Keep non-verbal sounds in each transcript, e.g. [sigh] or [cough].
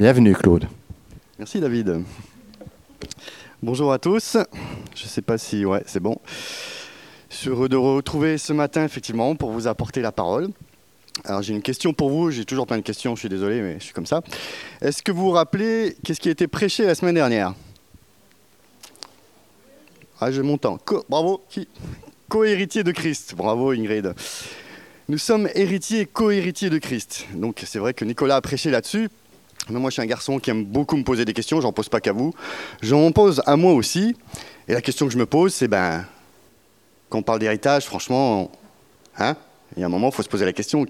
Bienvenue Claude. Merci David. Bonjour à tous. Je ne sais pas si... Ouais, c'est bon. Je suis heureux de retrouver ce matin, effectivement, pour vous apporter la parole. Alors j'ai une question pour vous, j'ai toujours plein de questions, je suis désolé, mais je suis comme ça. Est-ce que vous vous rappelez qu'est-ce qui a été prêché la semaine dernière? Ah, j'ai mon temps. bravo, Co-héritier de Christ. Bravo Ingrid. Nous sommes héritiers et co-héritiers de Christ. Donc c'est vrai que Nicolas a prêché là-dessus. Moi je suis un garçon qui aime beaucoup me poser des questions, j'en pose pas qu'à vous. J'en pose à moi aussi. Et la question que je me pose, c'est ben, quand on parle d'héritage, franchement, hein, il y a un moment, il faut se poser la question,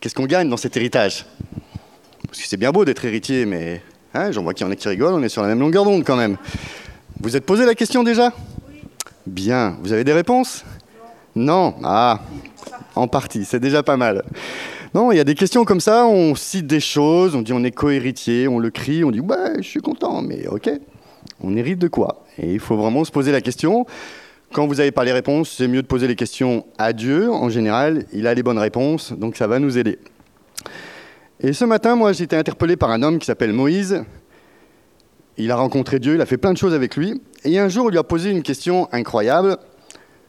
qu'est-ce qu'on gagne dans cet héritage? Parce que c'est bien beau d'être héritier, mais hein, j'en vois qu'il y en a qui rigolent, on est sur la même longueur d'onde quand même. Vous êtes posé la question déjà? Bien. Vous avez des réponses? Non Ah, en partie, c'est déjà pas mal. Non, il y a des questions comme ça, on cite des choses, on dit on est co-héritier, on le crie, on dit ouais, je suis content, mais ok, on hérite de quoi? Et il faut vraiment se poser la question. Quand vous n'avez pas les réponses, c'est mieux de poser les questions à Dieu. En général, il a les bonnes réponses, donc ça va nous aider. Et ce matin, moi, j'ai été interpellé par un homme qui s'appelle Moïse. Il a rencontré Dieu, il a fait plein de choses avec lui. Et un jour, il lui a posé une question incroyable.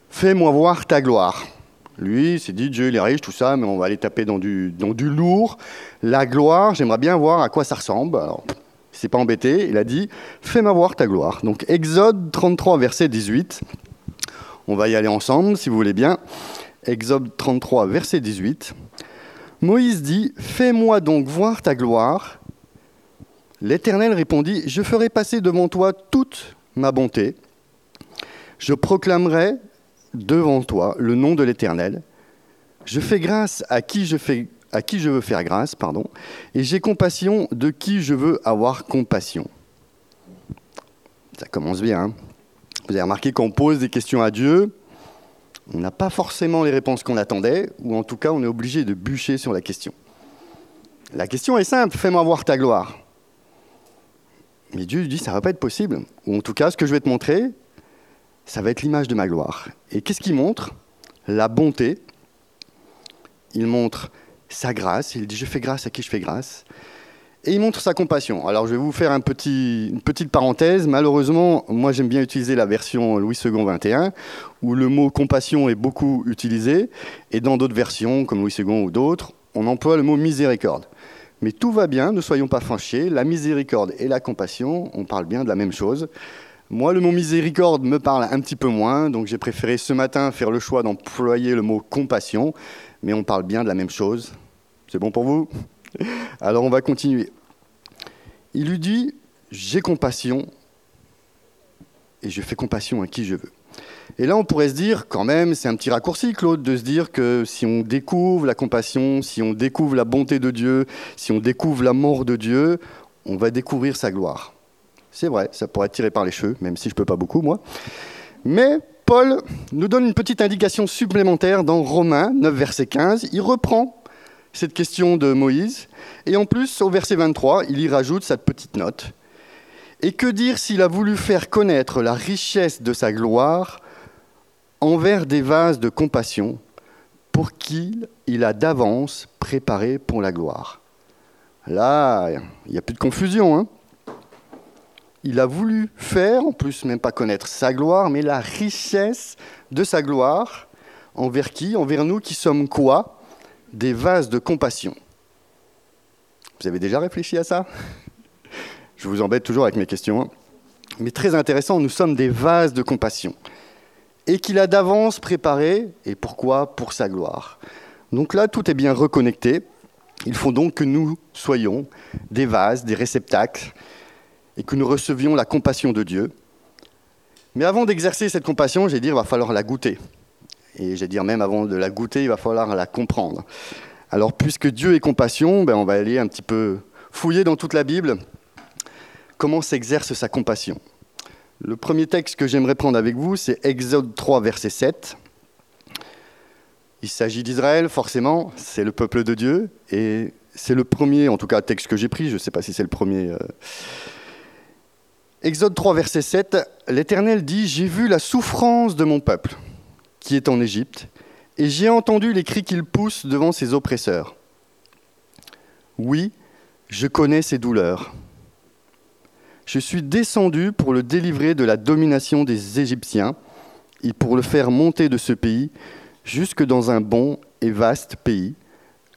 Fais-moi voir ta gloire. Lui, s'est dit, Dieu, il est riche, tout ça, mais on va aller taper dans du, dans du lourd. La gloire, j'aimerais bien voir à quoi ça ressemble. Alors, il s'est pas embêté, il a dit, fais-moi voir ta gloire. Donc, Exode 33, verset 18. On va y aller ensemble, si vous voulez bien. Exode 33, verset 18. Moïse dit, fais-moi donc voir ta gloire. L'Éternel répondit, je ferai passer devant toi toute ma bonté. Je proclamerai devant toi le nom de l'Éternel. Je fais grâce à qui je, fais, à qui je veux faire grâce, pardon, et j'ai compassion de qui je veux avoir compassion. Ça commence bien. Hein. Vous avez remarqué qu'on pose des questions à Dieu, on n'a pas forcément les réponses qu'on attendait, ou en tout cas on est obligé de bûcher sur la question. La question est simple, fais-moi voir ta gloire. Mais Dieu dit, ça ne va pas être possible. Ou en tout cas, ce que je vais te montrer, ça va être l'image de ma gloire. Et qu'est-ce qu'il montre? La bonté. Il montre sa grâce. Il dit, je fais grâce à qui je fais grâce. Et il montre sa compassion. Alors je vais vous faire un petit, une petite parenthèse. Malheureusement, moi j'aime bien utiliser la version Louis II 21, où le mot compassion est beaucoup utilisé. Et dans d'autres versions, comme Louis II ou d'autres, on emploie le mot miséricorde. Mais tout va bien, ne soyons pas fâchés. La miséricorde et la compassion, on parle bien de la même chose. Moi, le mot miséricorde me parle un petit peu moins, donc j'ai préféré ce matin faire le choix d'employer le mot compassion, mais on parle bien de la même chose. C'est bon pour vous? Alors on va continuer. Il lui dit, j'ai compassion et je fais compassion à qui je veux. Et là, on pourrait se dire, quand même, c'est un petit raccourci, Claude, de se dire que si on découvre la compassion, si on découvre la bonté de Dieu, si on découvre l'amour de Dieu, on va découvrir sa gloire. C'est vrai, ça pourrait tiré par les cheveux, même si je peux pas beaucoup, moi. Mais Paul nous donne une petite indication supplémentaire dans Romains 9, verset 15. Il reprend cette question de Moïse, et en plus, au verset 23, il y rajoute cette petite note. Et que dire s'il a voulu faire connaître la richesse de sa gloire envers des vases de compassion pour qui il a d'avance préparé pour la gloire? Là, il n'y a plus de confusion. Hein il a voulu faire, en plus même pas connaître sa gloire, mais la richesse de sa gloire, envers qui? Envers nous qui sommes quoi? Des vases de compassion. Vous avez déjà réfléchi à ça? [laughs] Je vous embête toujours avec mes questions. Hein. Mais très intéressant, nous sommes des vases de compassion et qu'il a d'avance préparé, et pourquoi? Pour sa gloire. Donc là, tout est bien reconnecté. Il faut donc que nous soyons des vases, des réceptacles, et que nous recevions la compassion de Dieu. Mais avant d'exercer cette compassion, j'ai dit, il va falloir la goûter. Et j'ai dire même avant de la goûter, il va falloir la comprendre. Alors, puisque Dieu est compassion, ben, on va aller un petit peu fouiller dans toute la Bible comment s'exerce sa compassion? Le premier texte que j'aimerais prendre avec vous, c'est Exode 3, verset 7. Il s'agit d'Israël, forcément, c'est le peuple de Dieu, et c'est le premier, en tout cas, texte que j'ai pris, je ne sais pas si c'est le premier. Euh. Exode 3, verset 7, l'Éternel dit, J'ai vu la souffrance de mon peuple, qui est en Égypte, et j'ai entendu les cris qu'il pousse devant ses oppresseurs. Oui, Je connais ses douleurs. Je suis descendu pour le délivrer de la domination des Égyptiens et pour le faire monter de ce pays jusque dans un bon et vaste pays,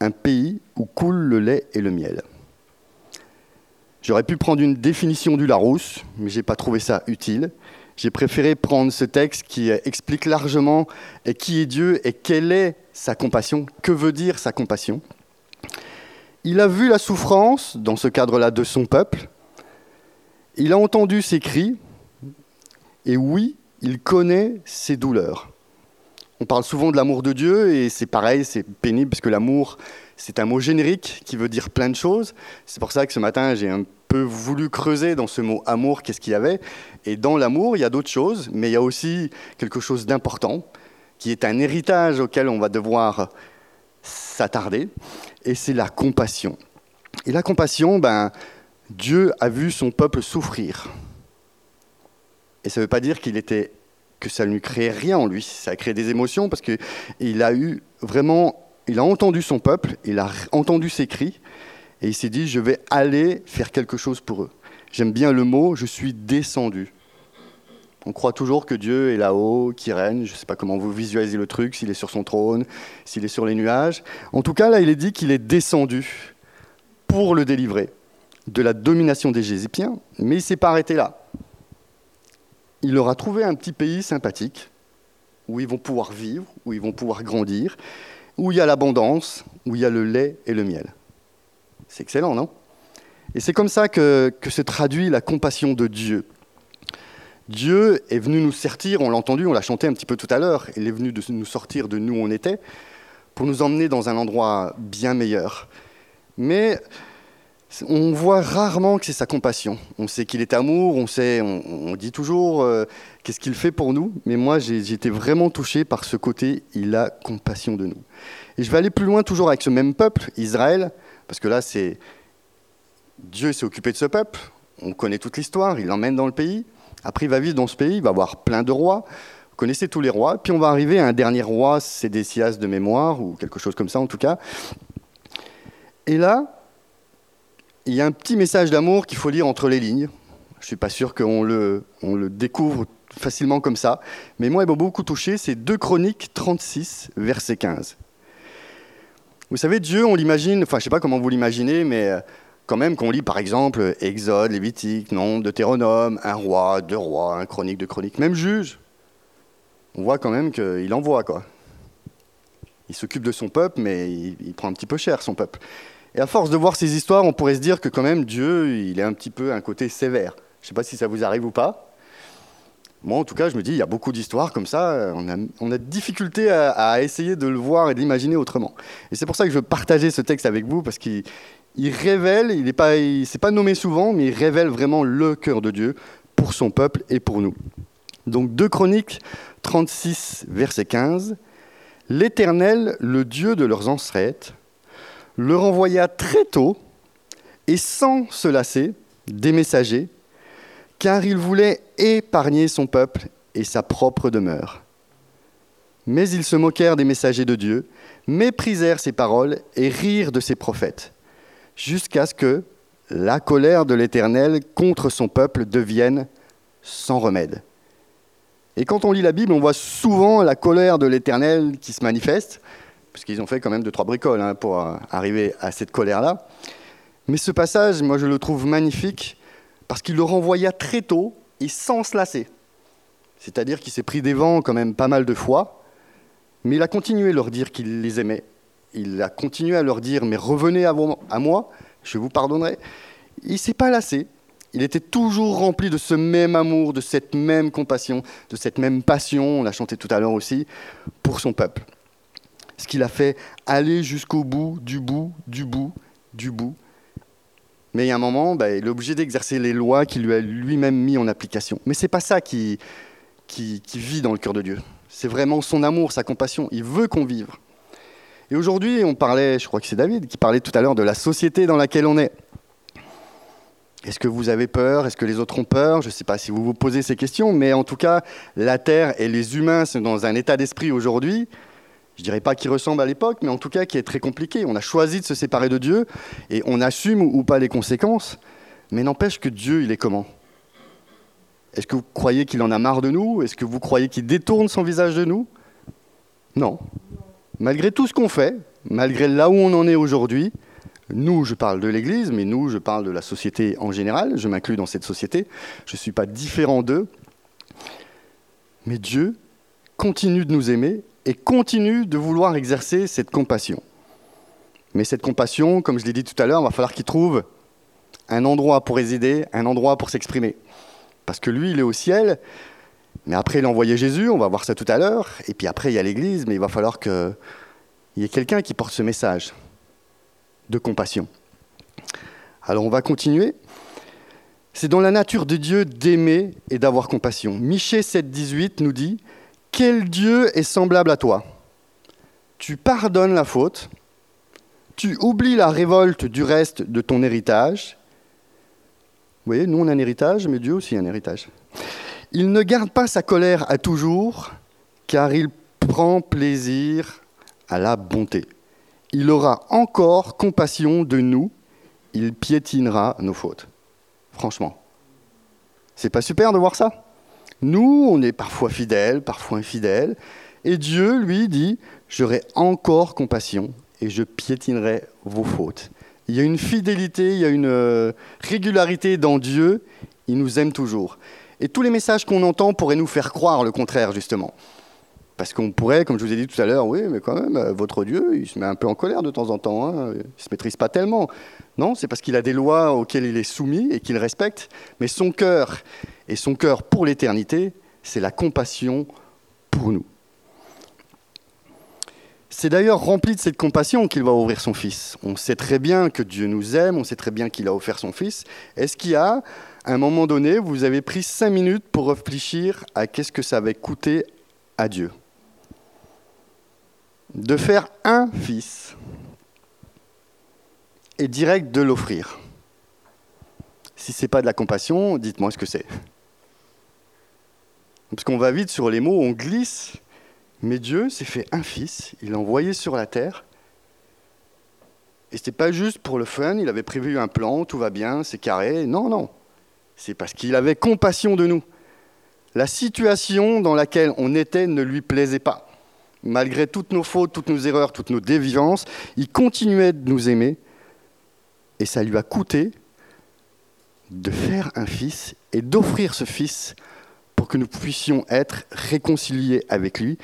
un pays où coule le lait et le miel. J'aurais pu prendre une définition du Larousse, mais je n'ai pas trouvé ça utile. J'ai préféré prendre ce texte qui explique largement qui est Dieu et quelle est sa compassion, que veut dire sa compassion. Il a vu la souffrance, dans ce cadre-là, de son peuple. Il a entendu ses cris. Et oui, il connaît ses douleurs. On parle souvent de l'amour de Dieu et c'est pareil, c'est pénible parce que l'amour, c'est un mot générique qui veut dire plein de choses. C'est pour ça que ce matin, j'ai un voulu creuser dans ce mot amour, qu'est-ce qu'il y avait. Et dans l'amour, il y a d'autres choses, mais il y a aussi quelque chose d'important qui est un héritage auquel on va devoir s'attarder et c'est la compassion. Et la compassion, ben, Dieu a vu son peuple souffrir. Et ça ne veut pas dire qu'il était que ça ne lui créait rien en lui, ça a créé des émotions parce qu'il a eu vraiment, il a entendu son peuple, il a entendu ses cris et il s'est dit je vais aller faire quelque chose pour eux. J'aime bien le mot, je suis descendu. On croit toujours que Dieu est là-haut, qui règne. Je ne sais pas comment vous visualisez le truc, s'il est sur son trône, s'il est sur les nuages. En tout cas, là, il est dit qu'il est descendu pour le délivrer de la domination des Égyptiens, mais il ne s'est pas arrêté là. Il leur a trouvé un petit pays sympathique, où ils vont pouvoir vivre, où ils vont pouvoir grandir, où il y a l'abondance, où il y a le lait et le miel. C'est excellent, non? Et c'est comme ça que, se traduit la compassion de Dieu. Dieu est venu nous sortir, on l'a entendu, on l'a chanté un petit peu tout à l'heure, il est venu de nous sortir de nous où on était pour nous emmener dans un endroit bien meilleur. Mais on voit rarement que c'est sa compassion. On sait qu'il est amour, on sait, on, dit toujours euh, qu'est-ce qu'il fait pour nous, mais moi j'ai été vraiment touché par ce côté, il a compassion de nous. Et je vais aller plus loin toujours avec ce même peuple, Israël, parce que là c'est Dieu s'est occupé de ce peuple, on connaît toute l'histoire, il l'emmène dans le pays. Après, il va vivre dans ce pays, il va avoir plein de rois. Vous connaissez tous les rois. Puis on va arriver à un dernier roi, c'est Décias de mémoire, ou quelque chose comme ça en tout cas. Et là, il y a un petit message d'amour qu'il faut lire entre les lignes. Je ne suis pas sûr qu'on le, le découvre facilement comme ça. Mais moi, il m'a beaucoup touché, c'est 2 Chroniques 36, verset 15. Vous savez, Dieu, on l'imagine, enfin je ne sais pas comment vous l'imaginez, mais euh, quand même qu'on lit par exemple Exode, Lévitique, Nombre, Deutéronome, un roi, deux rois, un chronique, deux chroniques, même juge, on voit quand même qu'il envoie quoi. Il s'occupe de son peuple, mais il, prend un petit peu cher son peuple. Et à force de voir ces histoires, on pourrait se dire que quand même Dieu, il est un petit peu un côté sévère. Je ne sais pas si ça vous arrive ou pas. Moi, en tout cas, je me dis, il y a beaucoup d'histoires comme ça, on a, on a difficulté à, essayer de le voir et d'imaginer autrement. Et c'est pour ça que je veux partager ce texte avec vous, parce qu'il il révèle, il n'est pas, pas nommé souvent, mais il révèle vraiment le cœur de Dieu pour son peuple et pour nous. Donc 2 Chroniques 36, verset 15. L'Éternel, le Dieu de leurs ancêtres, leur envoya très tôt et sans se lasser des messagers, car il voulait épargner son peuple et sa propre demeure. Mais ils se moquèrent des messagers de Dieu, méprisèrent ses paroles et rirent de ses prophètes jusqu'à ce que la colère de l'Éternel contre son peuple devienne sans remède. Et quand on lit la Bible, on voit souvent la colère de l'Éternel qui se manifeste, parce qu'ils ont fait quand même deux, trois bricoles hein, pour euh, arriver à cette colère-là. Mais ce passage, moi je le trouve magnifique, parce qu'il le renvoya très tôt et sans se lasser. C'est-à-dire qu'il s'est pris des vents quand même pas mal de fois, mais il a continué à leur dire qu'il les aimait, il a continué à leur dire, mais revenez à, moi, je vous pardonnerai. Il ne s'est pas lassé. Il était toujours rempli de ce même amour, de cette même compassion, de cette même passion, on l'a chanté tout à l'heure aussi, pour son peuple. Ce qu'il a fait aller jusqu'au bout, du bout, du bout, du bout. Mais il y a un moment, bah, il est obligé d'exercer les lois qu'il lui a lui-même mis en application. Mais ce n'est pas ça qui, qui vit dans le cœur de Dieu. C'est vraiment son amour, sa compassion. Il veut qu'on vive. Et aujourd'hui, on parlait, je crois que c'est David qui parlait tout à l'heure de la société dans laquelle on est. Est-ce que vous avez peur? Est-ce que les autres ont peur? Je ne sais pas si vous vous posez ces questions, mais en tout cas, la Terre et les humains sont dans un état d'esprit aujourd'hui je dirais pas qui ressemble à l'époque, mais en tout cas qui est très compliqué. On a choisi de se séparer de Dieu et on assume ou pas les conséquences, mais n'empêche que Dieu, il est comment? Est-ce que vous croyez qu'il en a marre de nous? Est-ce que vous croyez qu'il détourne son visage de nous? Non. Malgré tout ce qu'on fait, malgré là où on en est aujourd'hui, nous, je parle de l'Église, mais nous, je parle de la société en général, je m'inclus dans cette société, je ne suis pas différent d'eux, mais Dieu continue de nous aimer et continue de vouloir exercer cette compassion. Mais cette compassion, comme je l'ai dit tout à l'heure, va falloir qu'il trouve un endroit pour résider, un endroit pour s'exprimer. Parce que lui, il est au ciel, mais après, il a envoyé Jésus, on va voir ça tout à l'heure, et puis après, il y a l'Église, mais il va falloir qu'il y ait quelqu'un qui porte ce message de compassion. Alors, on va continuer. C'est dans la nature de Dieu d'aimer et d'avoir compassion. Michée 7, 18 nous dit quel Dieu est semblable à toi? Tu pardonnes la faute, tu oublies la révolte du reste de ton héritage. Vous voyez, nous on a un héritage, mais Dieu aussi a un héritage. Il ne garde pas sa colère à toujours, car il prend plaisir à la bonté. Il aura encore compassion de nous, il piétinera nos fautes. Franchement. C'est pas super de voir ça? Nous, on est parfois fidèles, parfois infidèles, et Dieu, lui, dit, j'aurai encore compassion et je piétinerai vos fautes. Il y a une fidélité, il y a une euh, régularité dans Dieu, il nous aime toujours. Et tous les messages qu'on entend pourraient nous faire croire le contraire, justement. Parce qu'on pourrait, comme je vous ai dit tout à l'heure, oui, mais quand même, euh, votre Dieu, il se met un peu en colère de temps en temps, hein, il ne se maîtrise pas tellement. Non, c'est parce qu'il a des lois auxquelles il est soumis et qu'il respecte, mais son cœur et son cœur pour l'éternité, c'est la compassion pour nous. C'est d'ailleurs rempli de cette compassion qu'il va ouvrir son Fils. On sait très bien que Dieu nous aime, on sait très bien qu'il a offert son Fils. Est-ce qu'il y a, à un moment donné, vous avez pris cinq minutes pour réfléchir à qu'est-ce que ça avait coûté à Dieu? De faire un Fils et direct de l'offrir. Si ce n'est pas de la compassion, dites-moi ce que c'est. Parce qu'on va vite sur les mots, on glisse. Mais Dieu s'est fait un fils, il l'a envoyé sur la terre. Et ce n'était pas juste pour le fun, il avait prévu un plan, tout va bien, c'est carré. Non, non. C'est parce qu'il avait compassion de nous. La situation dans laquelle on était ne lui plaisait pas. Malgré toutes nos fautes, toutes nos erreurs, toutes nos déviances, il continuait de nous aimer. Et ça lui a coûté de faire un fils et d'offrir ce fils pour que nous puissions être réconciliés avec lui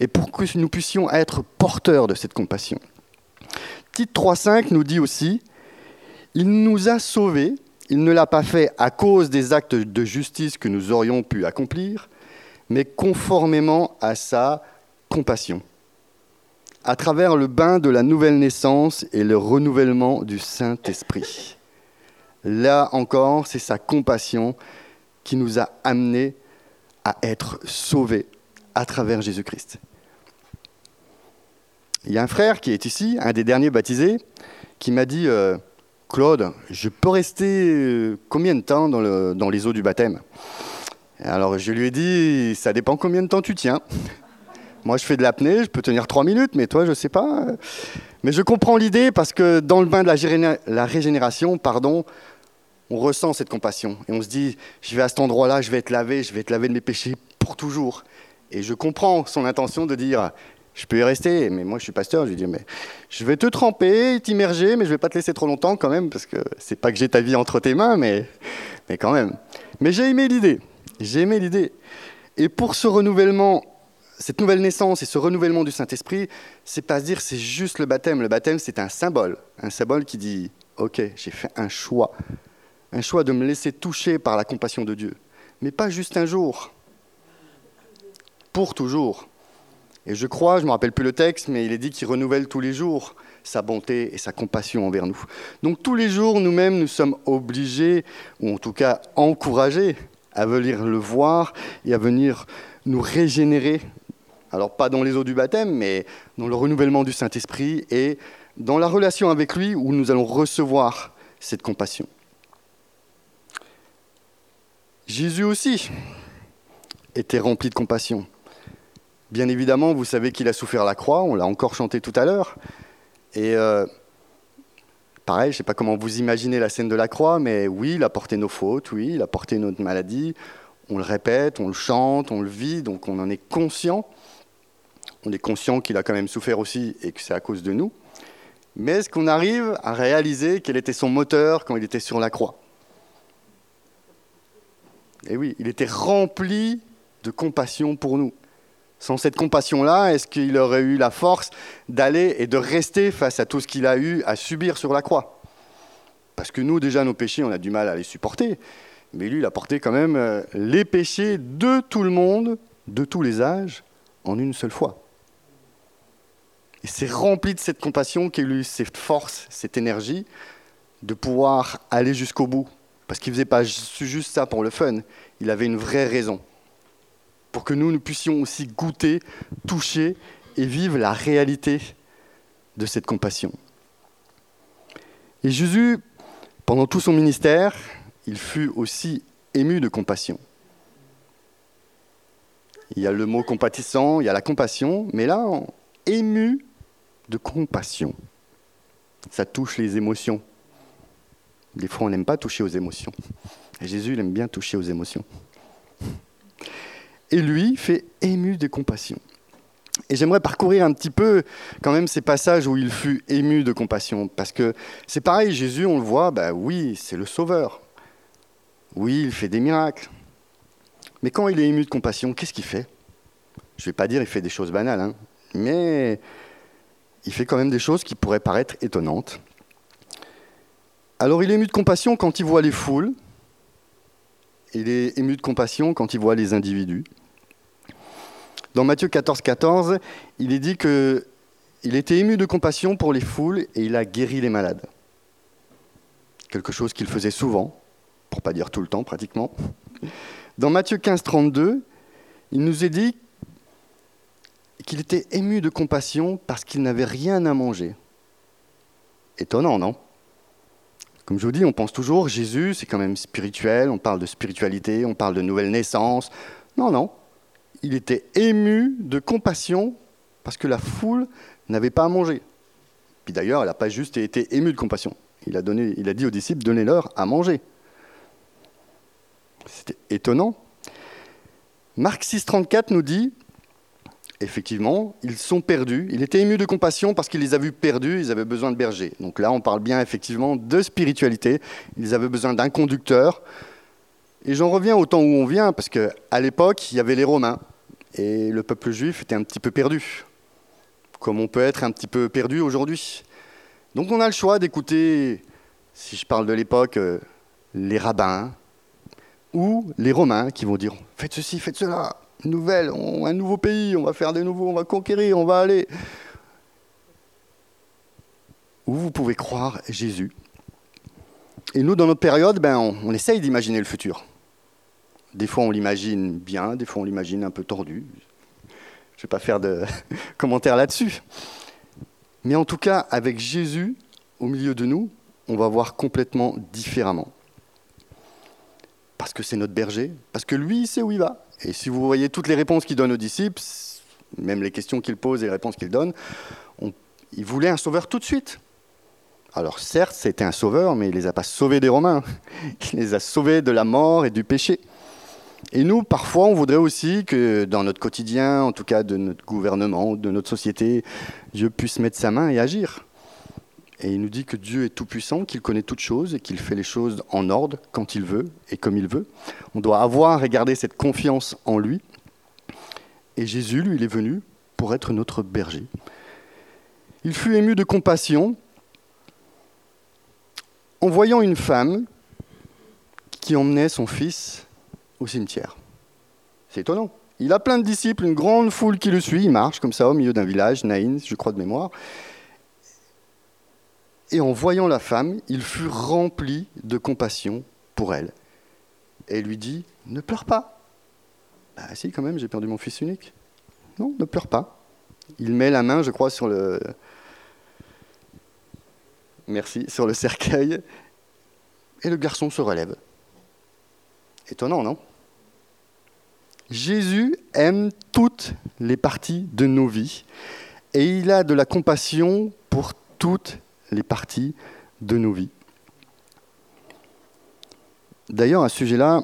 et pour que nous puissions être porteurs de cette compassion. Titre 3.5 nous dit aussi, il nous a sauvés, il ne l'a pas fait à cause des actes de justice que nous aurions pu accomplir, mais conformément à sa compassion, à travers le bain de la nouvelle naissance et le renouvellement du Saint-Esprit. Là encore, c'est sa compassion qui nous a amenés à être sauvés à travers Jésus-Christ. Il y a un frère qui est ici, un des derniers baptisés, qui m'a dit euh, Claude, je peux rester euh, combien de temps dans, le, dans les eaux du baptême? Alors je lui ai dit Ça dépend combien de temps tu tiens. Moi, je fais de l'apnée, je peux tenir trois minutes, mais toi, je ne sais pas. Mais je comprends l'idée parce que dans le bain de la régénération, pardon, on ressent cette compassion et on se dit, je vais à cet endroit-là, je vais être lavé, je vais être lavé de mes péchés pour toujours. Et je comprends son intention de dire, je peux y rester, mais moi je suis pasteur, je lui dis, mais je vais te tremper, t'immerger, mais je vais pas te laisser trop longtemps quand même, parce que c'est pas que j'ai ta vie entre tes mains, mais, mais quand même. Mais j'ai aimé l'idée, j'ai aimé l'idée. Et pour ce renouvellement, cette nouvelle naissance et ce renouvellement du Saint-Esprit, c'est pas se dire c'est juste le baptême. Le baptême, c'est un symbole, un symbole qui dit, ok, j'ai fait un choix, un choix de me laisser toucher par la compassion de Dieu. Mais pas juste un jour, pour toujours. Et je crois, je ne me rappelle plus le texte, mais il est dit qu'il renouvelle tous les jours sa bonté et sa compassion envers nous. Donc tous les jours, nous-mêmes, nous sommes obligés, ou en tout cas encouragés, à venir le voir et à venir nous régénérer. Alors pas dans les eaux du baptême, mais dans le renouvellement du Saint-Esprit et dans la relation avec lui où nous allons recevoir cette compassion. Jésus aussi était rempli de compassion. Bien évidemment, vous savez qu'il a souffert la croix, on l'a encore chanté tout à l'heure. Et euh, pareil, je ne sais pas comment vous imaginez la scène de la croix, mais oui, il a porté nos fautes, oui, il a porté notre maladie. On le répète, on le chante, on le vit, donc on en est conscient. On est conscient qu'il a quand même souffert aussi et que c'est à cause de nous. Mais est-ce qu'on arrive à réaliser quel était son moteur quand il était sur la croix? Et eh oui, il était rempli de compassion pour nous. Sans cette compassion-là, est-ce qu'il aurait eu la force d'aller et de rester face à tout ce qu'il a eu à subir sur la croix? Parce que nous, déjà, nos péchés, on a du mal à les supporter. Mais lui, il a porté quand même euh, les péchés de tout le monde, de tous les âges, en une seule fois. Et c'est rempli de cette compassion qui a eu cette force, cette énergie de pouvoir aller jusqu'au bout. Parce qu'il ne faisait pas juste ça pour le fun, il avait une vraie raison. Pour que nous, nous puissions aussi goûter, toucher et vivre la réalité de cette compassion. Et Jésus, pendant tout son ministère, il fut aussi ému de compassion. Il y a le mot compatissant, il y a la compassion, mais là, ému de compassion. Ça touche les émotions. Des fois, on n'aime pas toucher aux émotions. Et Jésus, il aime bien toucher aux émotions. Et lui fait ému de compassion. Et j'aimerais parcourir un petit peu quand même ces passages où il fut ému de compassion. Parce que c'est pareil, Jésus, on le voit, bah oui, c'est le Sauveur. Oui, il fait des miracles. Mais quand il est ému de compassion, qu'est-ce qu'il fait? Je ne vais pas dire qu'il fait des choses banales, hein, mais il fait quand même des choses qui pourraient paraître étonnantes. Alors il est ému de compassion quand il voit les foules, il est ému de compassion quand il voit les individus. Dans Matthieu 14, 14, il est dit qu'il était ému de compassion pour les foules et il a guéri les malades. Quelque chose qu'il faisait souvent, pour pas dire tout le temps pratiquement. Dans Matthieu 15, 32, il nous est dit qu'il était ému de compassion parce qu'il n'avait rien à manger. Étonnant, non? Comme je vous dis, on pense toujours, Jésus, c'est quand même spirituel, on parle de spiritualité, on parle de nouvelle naissance. Non, non. Il était ému de compassion parce que la foule n'avait pas à manger. Puis d'ailleurs, elle n'a pas juste été émue de compassion. Il a, il a dit aux disciples, donnez-leur à manger. C'était étonnant. Marc 6,34 nous dit effectivement, ils sont perdus. Il était ému de compassion parce qu'il les a vus perdus, ils avaient besoin de bergers. Donc là, on parle bien effectivement de spiritualité. Ils avaient besoin d'un conducteur. Et j'en reviens au temps où on vient, parce qu'à l'époque, il y avait les Romains. Et le peuple juif était un petit peu perdu, comme on peut être un petit peu perdu aujourd'hui. Donc on a le choix d'écouter, si je parle de l'époque, euh, les rabbins, ou les Romains qui vont dire faites ceci, faites cela, nouvelle, un nouveau pays, on va faire des nouveaux, on va conquérir, on va aller. Ou vous pouvez croire Jésus. Et nous, dans notre période, ben, on, essaye d'imaginer le futur. Des fois, on l'imagine bien, des fois, on l'imagine un peu tordu. Je ne vais pas faire de [laughs] commentaires là-dessus. Mais en tout cas, avec Jésus au milieu de nous, on va voir complètement différemment. Parce que c'est notre berger, parce que lui, il sait où il va. Et si vous voyez toutes les réponses qu'il donne aux disciples, même les questions qu'il pose et les réponses qu'il donne, il voulait un sauveur tout de suite. Alors certes, c'était un sauveur, mais il ne les a pas sauvés des Romains. [laughs] Il les a sauvés de la mort et du péché. Et nous, parfois, on voudrait aussi que dans notre quotidien, en tout cas de notre gouvernement, de notre société, Dieu puisse mettre sa main et agir. Et il nous dit que Dieu est tout-puissant, qu'il connaît toutes choses et qu'il fait les choses en ordre quand il veut et comme il veut. On doit avoir et garder cette confiance en lui. Et Jésus, lui, il est venu pour être notre berger. Il fut ému de compassion en voyant une femme qui emmenait son fils au cimetière. C'est étonnant. Il a plein de disciples, une grande foule qui le suit. Il marche comme ça au milieu d'un village, Naïn, je crois de mémoire. Et en voyant la femme, il fut rempli de compassion pour elle. Et lui dit, ne pleure pas. Bah si, quand même, j'ai perdu mon fils unique. Non, ne pleure pas. Il met la main, je crois, sur le... Merci, sur le cercueil. Et le garçon se relève. Étonnant, non? Jésus aime toutes les parties de nos vies et il a de la compassion pour toutes les parties de nos vies. D'ailleurs, à ce sujet-là,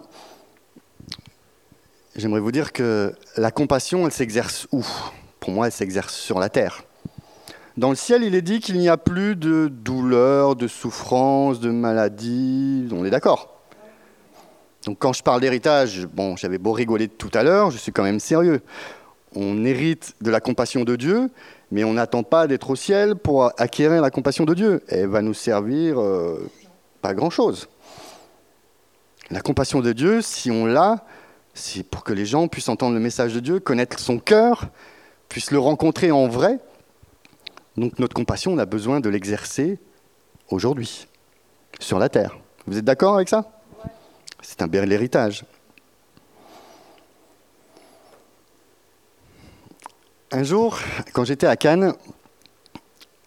j'aimerais vous dire que la compassion, elle s'exerce où? Pour moi, elle s'exerce sur la terre. Dans le ciel, il est dit qu'il n'y a plus de douleur, de souffrance, de maladie. On est d'accord? Donc quand je parle d'héritage, bon, j'avais beau rigoler tout à l'heure, je suis quand même sérieux. On hérite de la compassion de Dieu, mais on n'attend pas d'être au ciel pour acquérir la compassion de Dieu. Elle va nous servir euh, pas grand-chose. La compassion de Dieu, si on l'a, c'est pour que les gens puissent entendre le message de Dieu, connaître son cœur, puissent le rencontrer en vrai. Donc notre compassion, on a besoin de l'exercer aujourd'hui, sur la terre. Vous êtes d'accord avec ça? C'est un bel héritage. Un jour, quand j'étais à Cannes,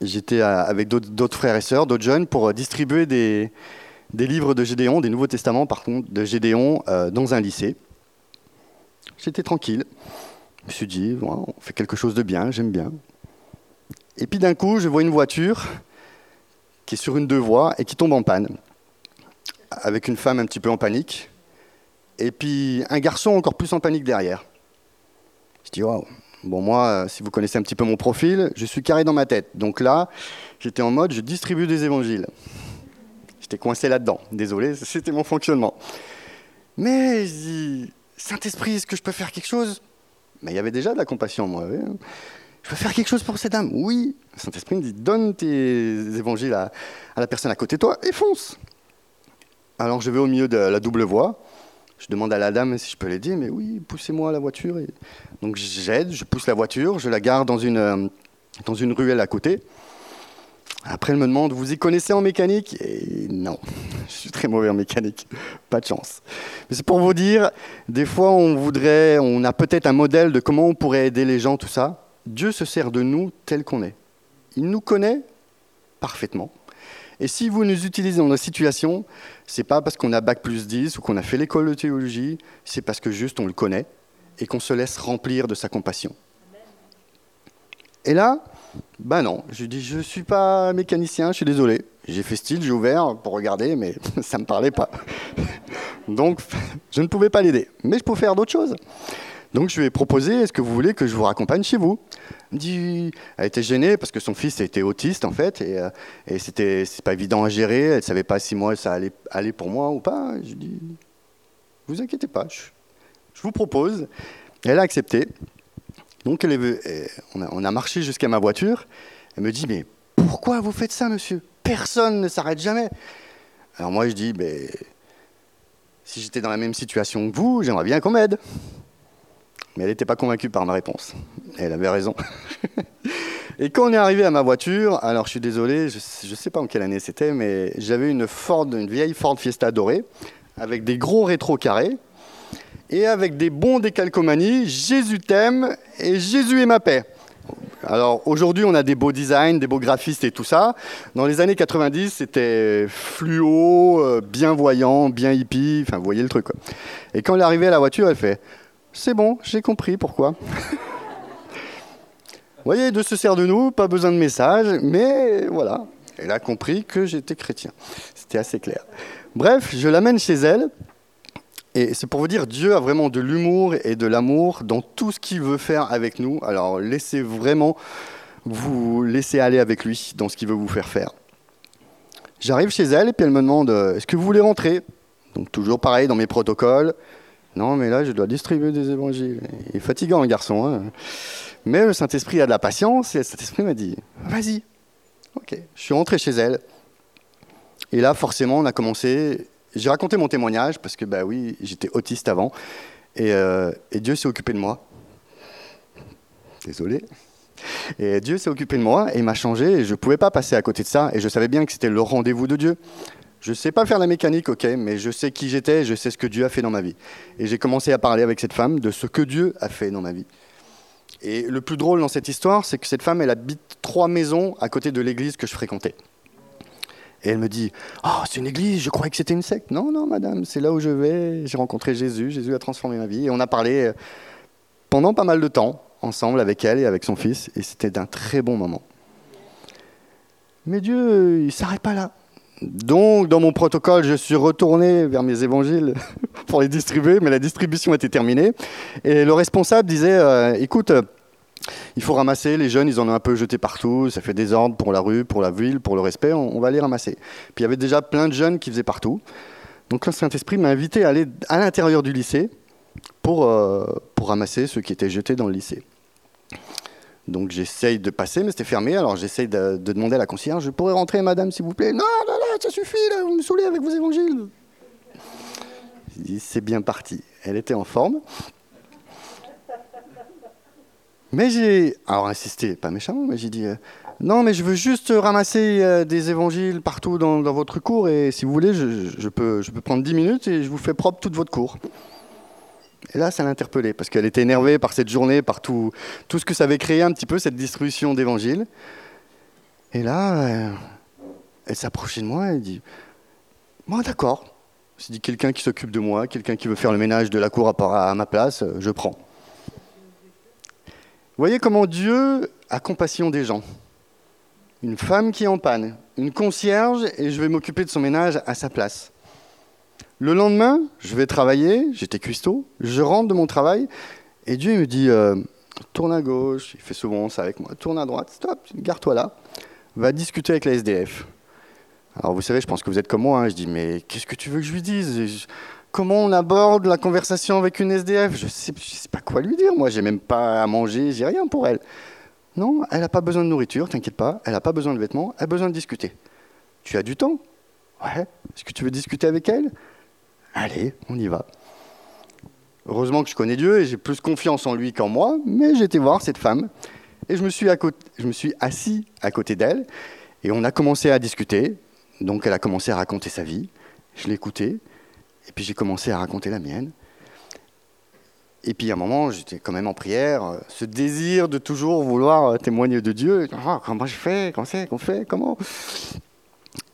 j'étais avec d'autres frères et sœurs, d'autres jeunes, pour distribuer des, livres de Gédéon, des Nouveaux Testaments par contre, de Gédéon euh, dans un lycée. J'étais tranquille. Je me suis dit, on fait quelque chose de bien, j'aime bien. Et puis d'un coup, je vois une voiture qui est sur une deux voies et qui tombe en panne avec une femme un petit peu en panique, et puis un garçon encore plus en panique derrière. Je dis, waouh. Bon, moi, si vous connaissez un petit peu mon profil, je suis carré dans ma tête. Donc là, j'étais en mode, je distribue des évangiles. J'étais coincé là-dedans. Désolé, [laughs] c'était mon fonctionnement. Mais je dis, Saint-Esprit, est-ce que je peux faire quelque chose? Mais il y avait déjà de la compassion, moi. Je peux faire quelque chose pour cette dame? Oui. Saint-Esprit me dit, donne tes évangiles à la personne à côté de toi et fonce. Alors je vais au milieu de la double voie. Je demande à la dame si je peux l'aider, mais oui, poussez-moi la voiture. Et... Donc j'aide, je pousse la voiture, je la garde dans une, euh, dans une ruelle à côté. Après, elle me demande, vous y connaissez en mécanique? Et non, [laughs] je suis très mauvais en mécanique, [laughs] pas de chance. Mais c'est pour vous dire, des fois, on voudrait, on a peut-être un modèle de comment on pourrait aider les gens, tout ça. Dieu se sert de nous tel qu'on est. Il nous connaît parfaitement. Et si vous nous utilisez dans nos situations, c'est pas parce qu'on a bac plus 10 ou qu'on a fait l'école de théologie, c'est parce que juste on le connaît et qu'on se laisse remplir de sa compassion. Et là, ben non, je dis je suis pas mécanicien, je suis désolé. J'ai fait style, j'ai ouvert pour regarder, mais [laughs] ça me parlait pas. [laughs] Donc je ne pouvais pas l'aider, mais je pouvais faire d'autres choses. Donc je lui ai proposé, est-ce que vous voulez que je vous raccompagne chez vous? Elle dit, elle était gênée parce que son fils était autiste en fait, et, euh, et c'était pas évident à gérer. Elle savait pas si moi ça allait aller pour moi ou pas. Je dis, vous inquiétez pas, je, vous propose. Elle a accepté. Donc elle est, on, a, on a marché jusqu'à ma voiture. Elle me dit, mais pourquoi vous faites ça, monsieur? Personne ne s'arrête jamais. Alors moi je dis, ben, si j'étais dans la même situation que vous, j'aimerais bien qu'on m'aide. Mais elle n'était pas convaincue par ma réponse. elle avait raison. [laughs] Et quand on est arrivé à ma voiture, alors je suis désolé, je ne sais pas en quelle année c'était, mais j'avais une vieille Ford Fiesta dorée, avec des gros rétro carrés, et avec des bons décalcomanies, Jésus t'aime et Jésus est ma paix. Alors aujourd'hui, on a des beaux designs, des beaux graphistes et tout ça. Dans les années 90, c'était fluo, euh, bien voyant, bien hippie, enfin vous voyez le truc. Et quand elle est arrivée à la voiture, elle fait c'est bon, j'ai compris pourquoi. Vous voyez, de se sert de nous, pas besoin de message, mais voilà, elle a compris que j'étais chrétien. C'était assez clair. Bref, je l'amène chez elle, et c'est pour vous dire, Dieu a vraiment de l'humour et de l'amour dans tout ce qu'il veut faire avec nous. Alors laissez vraiment vous laisser aller avec lui dans ce qu'il veut vous faire faire. J'arrive chez elle et puis elle me demande, est-ce que vous voulez rentrer? Donc toujours pareil dans mes protocoles, non, mais là, je dois distribuer des évangiles. Il est fatigant, le garçon. Hein. Mais le Saint-Esprit a de la patience et le Saint-Esprit m'a dit Vas-y. Ok. Je suis rentré chez elle. Et là, forcément, on a commencé. J'ai raconté mon témoignage parce que, bah oui, j'étais autiste avant. Et, euh, et Dieu s'est occupé de moi. Désolé. Et Dieu s'est occupé de moi et m'a changé et je ne pouvais pas passer à côté de ça. Et je savais bien que c'était le rendez-vous de Dieu. Je ne sais pas faire la mécanique, ok, mais je sais qui j'étais, je sais ce que Dieu a fait dans ma vie. Et j'ai commencé à parler avec cette femme de ce que Dieu a fait dans ma vie. Et le plus drôle dans cette histoire, c'est que cette femme, elle habite trois maisons à côté de l'église que je fréquentais. Et elle me dit Oh, c'est une église, je croyais que c'était une secte. Non, non, madame, c'est là où je vais. J'ai rencontré Jésus, Jésus a transformé ma vie. Et on a parlé pendant pas mal de temps, ensemble, avec elle et avec son fils. Et c'était d'un très bon moment. Mais Dieu, il ne s'arrête pas là. Donc, dans mon protocole, je suis retourné vers mes évangiles [laughs] pour les distribuer, mais la distribution était terminée. Et le responsable disait euh, Écoute, il faut ramasser, les jeunes, ils en ont un peu jeté partout, ça fait désordre pour la rue, pour la ville, pour le respect, on, va les ramasser. Puis il y avait déjà plein de jeunes qui faisaient partout. Donc le Saint-Esprit m'a invité à aller à l'intérieur du lycée pour, euh, pour ramasser ceux qui étaient jetés dans le lycée. Donc j'essaye de passer, mais c'était fermé. Alors j'essaye de, demander à la concierge, je pourrais rentrer, madame, s'il vous plaît? Non, non, non, ça suffit, vous me saoulez avec vos évangiles. C'est bien parti. Elle était en forme. Mais j'ai, alors insisté, pas méchant, mais j'ai dit, euh, non, mais je veux juste ramasser euh, des évangiles partout dans, votre cours, et si vous voulez, je, peux, je peux prendre 10 minutes et je vous fais propre toute votre cours. Là, ça l'interpellait, parce qu'elle était énervée par cette journée, par tout, tout ce que ça avait créé un petit peu, cette distribution d'évangiles. Et là, euh, elle s'approchait de moi et dit Moi, d'accord. C'est dit quelqu'un qui s'occupe de moi, quelqu'un qui veut faire le ménage de la cour à, à ma place, euh, je prends. Voyez comment Dieu a compassion des gens. Une femme qui est en panne, une concierge, et je vais m'occuper de son ménage à sa place. Le lendemain, je vais travailler, j'étais cuistot, je rentre de mon travail, et Dieu me dit, euh, tourne à gauche, il fait souvent ça avec moi, tourne à droite, stop, garde-toi là, va discuter avec la SDF. Alors vous savez, je pense que vous êtes comme moi, hein, je dis, mais qu'est-ce que tu veux que je lui dise? Comment on aborde la conversation avec une SDF Je ne sais, sais, pas quoi lui dire, moi, j'ai même pas à manger, j'ai rien pour elle. Non, elle n'a pas besoin de nourriture, t'inquiète pas, elle n'a pas besoin de vêtements, elle a besoin de discuter. Tu as du temps? Ouais. Est-ce que tu veux discuter avec elle? Allez, on y va. Heureusement que je connais Dieu et j'ai plus confiance en lui qu'en moi, mais été voir cette femme et je me suis, assis à côté d'elle et on a commencé à discuter. Donc elle a commencé à raconter sa vie, je l'ai écoutée et puis j'ai commencé à raconter la mienne. Et puis à un moment, j'étais quand même en prière, ce désir de toujours vouloir témoigner de Dieu. Ah, comment je fais? Comment c'est? Qu'on fait? Comment?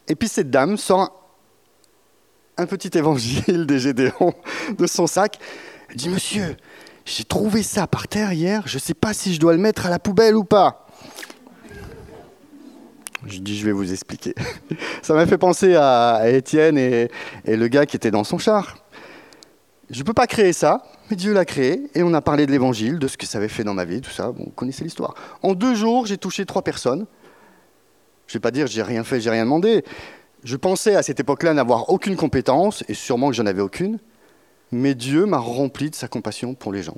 Et puis cette dame sort un petit évangile des Gédéons de son sac. Elle dit Monsieur, j'ai trouvé ça par terre hier, je ne sais pas si je dois le mettre à la poubelle ou pas. Je dis Je vais vous expliquer. [laughs] Ça m'a fait penser à Étienne et, le gars qui était dans son char. Je ne peux pas créer ça, mais Dieu l'a créé et on a parlé de l'évangile, de ce que ça avait fait dans ma vie, tout ça. Vous connaissez l'histoire. En deux jours, j'ai touché trois personnes. Je ne vais pas dire j'ai rien fait, j'ai rien demandé. Je pensais à cette époque-là n'avoir aucune compétence, et sûrement que j'en avais aucune, mais Dieu m'a rempli de sa compassion pour les gens.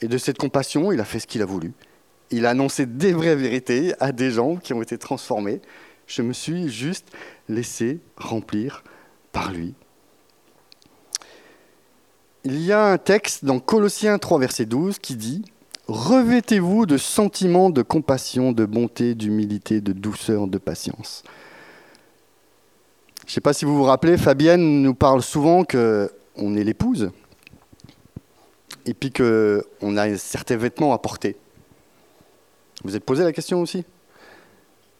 Et de cette compassion, il a fait ce qu'il a voulu. Il a annoncé des vraies vérités à des gens qui ont été transformés. Je me suis juste laissé remplir par lui. Il y a un texte dans Colossiens 3, verset 12 qui dit Revêtez-vous de sentiments de compassion, de bonté, d'humilité, de douceur, de patience. Je ne sais pas si vous vous rappelez, Fabienne nous parle souvent qu'on est l'épouse et puis qu'on a certains vêtements à porter. Vous êtes posé la question aussi?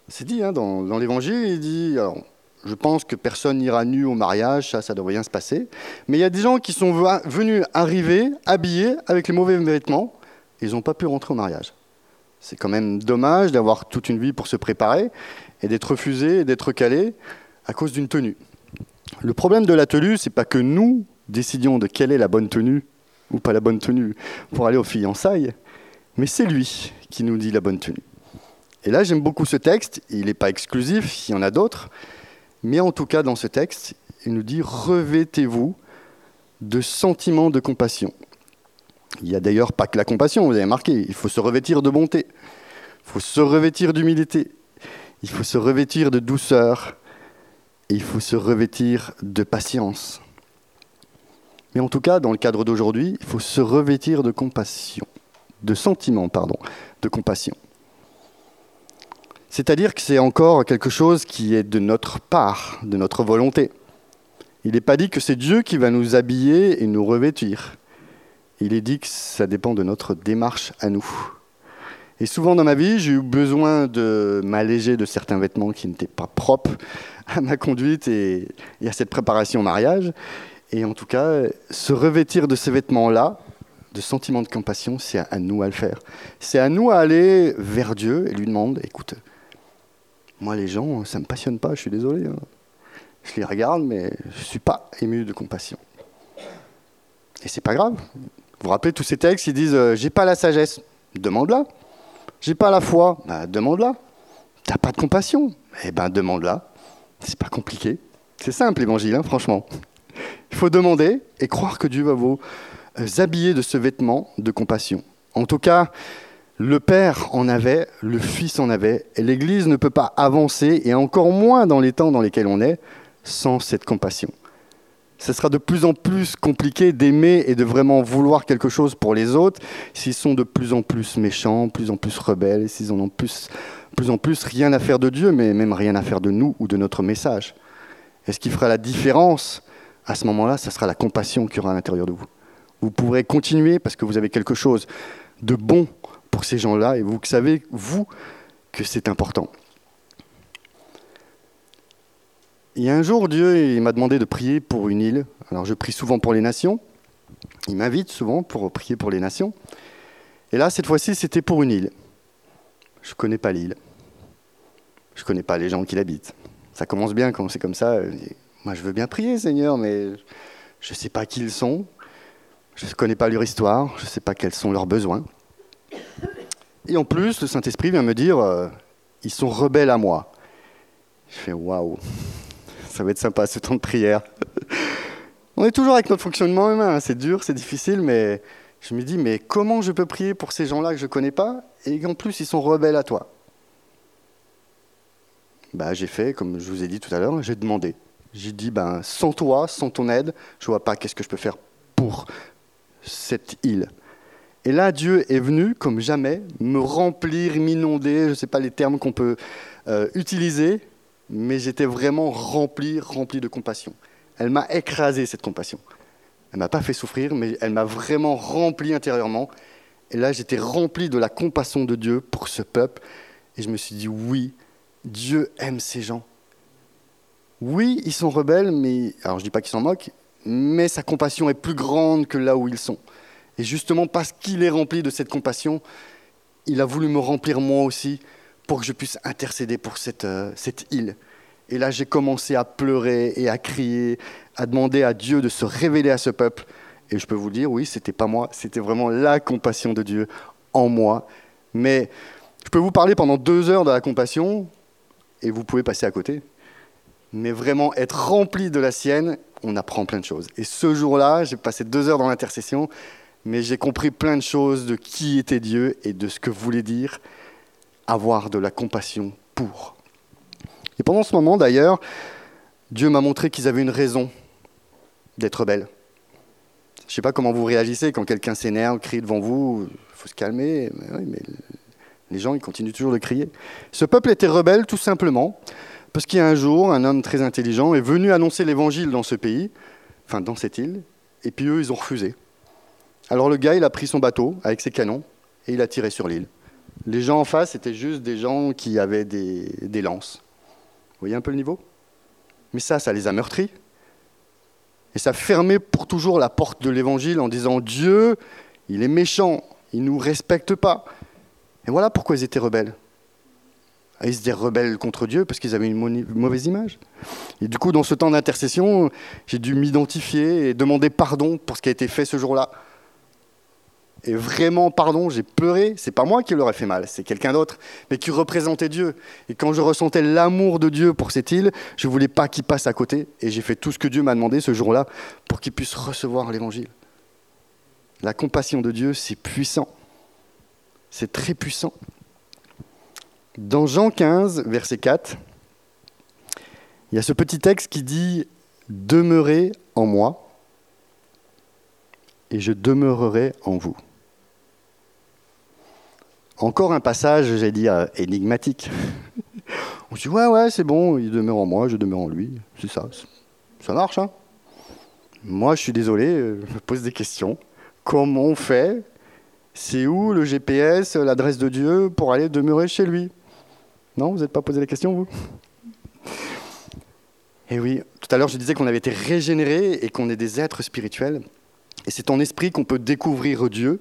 C'est dit hein, dans, l'évangile, il dit alors, je pense que personne n'ira nu au mariage, ça, ça devrait bien se passer. Mais il y a des gens qui sont venus arriver habillés avec les mauvais vêtements, et ils n'ont pas pu rentrer au mariage. C'est quand même dommage d'avoir toute une vie pour se préparer et d'être refusé d'être calé à cause d'une tenue. Le problème de la tenue, c'est pas que nous décidions de quelle est la bonne tenue ou pas la bonne tenue pour aller aux fiançailles, mais c'est lui qui nous dit la bonne tenue. Et là, j'aime beaucoup ce texte. Il n'est pas exclusif, il y en a d'autres. Mais en tout cas, dans ce texte, il nous dit Revêtez-vous de sentiments de compassion. Il n'y a d'ailleurs pas que la compassion, vous avez marqué. Il faut se revêtir de bonté. Il faut se revêtir d'humilité. Il faut se revêtir de douceur il faut se revêtir de patience. Mais en tout cas, dans le cadre d'aujourd'hui, il faut se revêtir de compassion, de sentiment, pardon, de compassion. C'est-à-dire que c'est encore quelque chose qui est de notre part, de notre volonté. Il n'est pas dit que c'est Dieu qui va nous habiller et nous revêtir. Il est dit que ça dépend de notre démarche à nous. Et souvent dans ma vie, j'ai eu besoin de m'alléger de certains vêtements qui n'étaient pas propres à ma conduite et, à cette préparation au mariage. Et en tout cas, se revêtir de ces vêtements-là, de sentiments de compassion, c'est à nous à le faire. C'est à nous à aller vers Dieu et lui demander, écoute, moi les gens, ça ne me passionne pas, je suis désolé. Hein. Je les regarde, mais je ne suis pas ému de compassion. Et c'est pas grave. Vous vous rappelez tous ces textes, ils disent, euh, j'ai pas la sagesse, demande-la. J'ai pas la foi, bah, demande-la. T'as pas de compassion, eh ben demande-la. C'est pas compliqué. C'est simple l'évangile, hein, franchement. Il faut demander et croire que Dieu va vous euh, habiller de ce vêtement de compassion. En tout cas, le Père en avait, le Fils en avait, et l'Église ne peut pas avancer, et encore moins dans les temps dans lesquels on est, sans cette compassion. Ce sera de plus en plus compliqué d'aimer et de vraiment vouloir quelque chose pour les autres s'ils sont de plus en plus méchants, plus en plus rebelles, s'ils en ont plus, plus en plus rien à faire de Dieu, mais même rien à faire de nous ou de notre message. Et ce qui fera la différence? À ce moment-là, ce sera la compassion qu'il y aura à l'intérieur de vous. Vous pourrez continuer parce que vous avez quelque chose de bon pour ces gens-là et vous savez, vous, que c'est important. Il y a un jour, Dieu m'a demandé de prier pour une île. Alors je prie souvent pour les nations. Il m'invite souvent pour prier pour les nations. Et là, cette fois-ci, c'était pour une île. Je ne connais pas l'île. Je ne connais pas les gens qui l'habitent. Ça commence bien quand c'est comme ça. Moi, je veux bien prier, Seigneur, mais je ne sais pas qui ils sont. Je ne connais pas leur histoire. Je ne sais pas quels sont leurs besoins. Et en plus, le Saint-Esprit vient me dire, euh, ils sont rebelles à moi. Je fais waouh ça va être sympa ce temps de prière. On est toujours avec notre fonctionnement humain, hein. c'est dur, c'est difficile, mais je me dis, mais comment je peux prier pour ces gens-là que je ne connais pas et en plus ils sont rebelles à toi? Bah, J'ai fait, comme je vous ai dit tout à l'heure, j'ai demandé. J'ai dit, ben, sans toi, sans ton aide, je ne vois pas qu'est-ce que je peux faire pour cette île. Et là, Dieu est venu, comme jamais, me remplir, m'inonder, je ne sais pas les termes qu'on peut euh, utiliser, mais j'étais vraiment rempli, rempli de compassion. Elle m'a écrasé, cette compassion. Elle m'a pas fait souffrir, mais elle m'a vraiment rempli intérieurement. Et là, j'étais rempli de la compassion de Dieu pour ce peuple. Et je me suis dit, oui, Dieu aime ces gens. Oui, ils sont rebelles, mais alors je dis pas qu'ils s'en moquent, mais sa compassion est plus grande que là où ils sont. Et justement, parce qu'il est rempli de cette compassion, il a voulu me remplir moi aussi pour que je puisse intercéder pour cette, euh, cette île. Et là, j'ai commencé à pleurer et à crier, à demander à Dieu de se révéler à ce peuple. Et je peux vous dire, oui, c'était pas moi, c'était vraiment la compassion de Dieu en moi. Mais je peux vous parler pendant deux heures de la compassion et vous pouvez passer à côté. Mais vraiment être rempli de la sienne, on apprend plein de choses. Et ce jour-là, j'ai passé deux heures dans l'intercession, mais j'ai compris plein de choses de qui était Dieu et de ce que voulait dire avoir de la compassion pour. Et pendant ce moment, d'ailleurs, Dieu m'a montré qu'ils avaient une raison d'être belles. Je ne sais pas comment vous réagissez quand quelqu'un s'énerve, crie devant vous, il faut se calmer, mais, les gens, ils continuent toujours de crier. Ce peuple était rebelle tout simplement parce qu'il y a un jour, un homme très intelligent est venu annoncer l'évangile dans ce pays, enfin dans cette île, et puis eux, ils ont refusé. Alors le gars, il a pris son bateau avec ses canons et il a tiré sur l'île. Les gens en face, c'était juste des gens qui avaient des, lances. Vous voyez un peu le niveau? Mais ça, ça les a meurtris. Et ça fermait pour toujours la porte de l'évangile en disant Dieu, il est méchant, il ne nous respecte pas. Et voilà pourquoi ils étaient rebelles. Ah, ils étaient rebelles contre Dieu parce qu'ils avaient une mauvaise image. Et du coup, dans ce temps d'intercession, j'ai dû m'identifier et demander pardon pour ce qui a été fait ce jour-là. Et vraiment, pardon, j'ai pleuré. C'est pas moi qui leur ai fait mal, c'est quelqu'un d'autre, mais qui représentait Dieu. Et quand je ressentais l'amour de Dieu pour cette île, je voulais pas qu'il passe à côté. Et j'ai fait tout ce que Dieu m'a demandé ce jour-là pour qu'il puisse recevoir l'évangile. La compassion de Dieu, c'est puissant. C'est très puissant. Dans Jean 15, verset 4, il y a ce petit texte qui dit Demeurez en moi, et je demeurerai en vous. Encore un passage, j'ai dit, énigmatique. On se dit, ouais, ouais, c'est bon, il demeure en moi, je demeure en lui. C'est ça. Ça marche, hein Moi, je suis désolé, euh, je me pose des questions. Comment on fait? C'est où le GPS, l'adresse de Dieu pour aller demeurer chez lui? Non, vous n'êtes pas posé la question, vous? Eh oui, tout à l'heure je disais qu'on avait été régénérés et qu'on est des êtres spirituels. Et c'est en esprit qu'on peut découvrir Dieu.